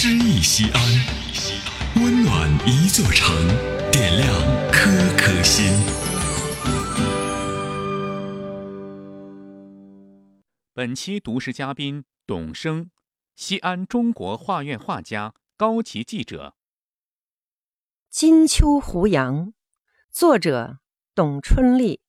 诗意西安，温暖一座城，点亮颗颗心。本期读诗嘉宾董生，西安中国画院画家、高级记者。《金秋胡杨》，作者董春丽。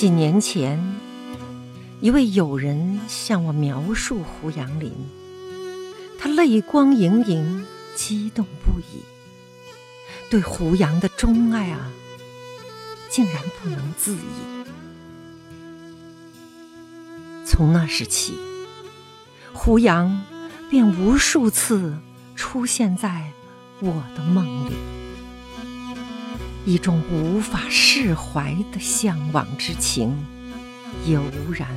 几年前，一位友人向我描述胡杨林，他泪光盈盈，激动不已。对胡杨的钟爱啊，竟然不能自已。从那时起，胡杨便无数次出现在我的梦里。一种无法释怀的向往之情油然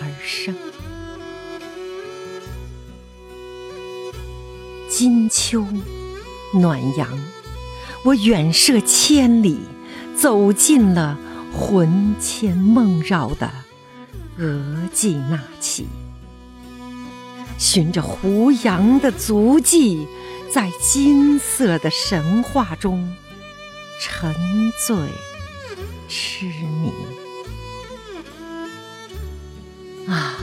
而生。金秋暖阳，我远涉千里，走进了魂牵梦绕的额济纳旗，循着胡杨的足迹，在金色的神话中。沉醉痴迷啊！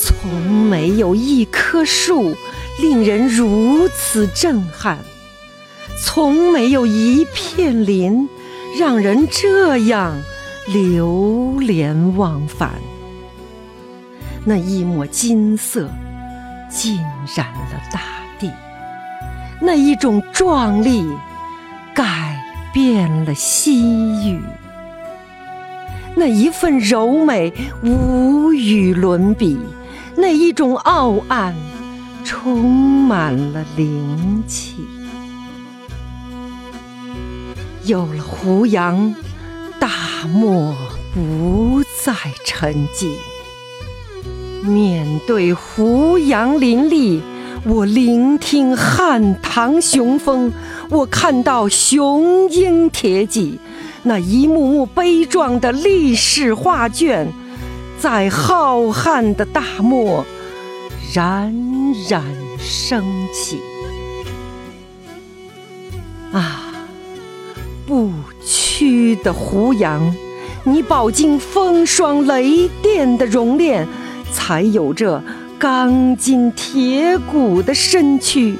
从没有一棵树令人如此震撼，从没有一片林让人这样流连忘返。那一抹金色浸染了大地，那一种壮丽。改变了西域，那一份柔美无与伦比，那一种傲岸充满了灵气。有了胡杨，大漠不再沉寂。面对胡杨林立。我聆听汉唐雄风，我看到雄鹰铁戟，那一幕幕悲壮的历史画卷，在浩瀚的大漠冉冉升起。啊，不屈的胡杨，你饱经风霜雷电的熔炼，才有着。钢筋铁骨的身躯，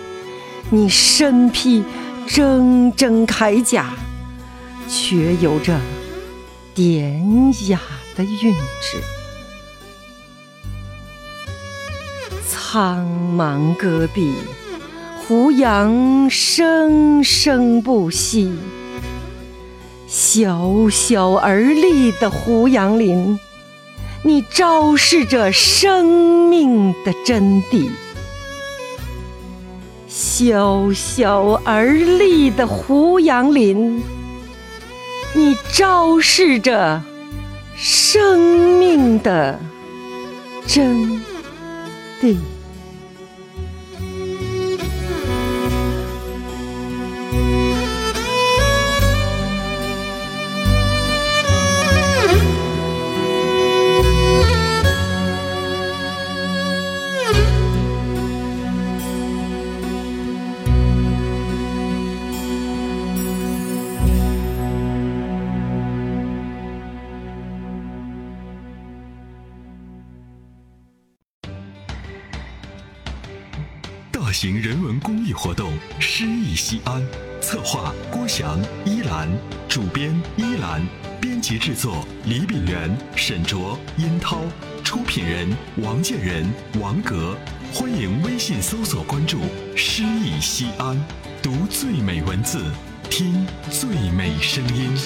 你身披铮铮铠甲，却有着典雅的韵致。苍茫戈壁，胡杨生生不息。小小而立的胡杨林。你昭示着生命的真谛，小小而立的胡杨林，你昭示着生命的真谛。大型人文公益活动《诗意西安》，策划郭翔、依兰，主编依兰，编辑制作李炳元、沈卓、殷涛，出品人王建仁、王格。欢迎微信搜索关注“诗意西安”，读最美文字，听最美声音。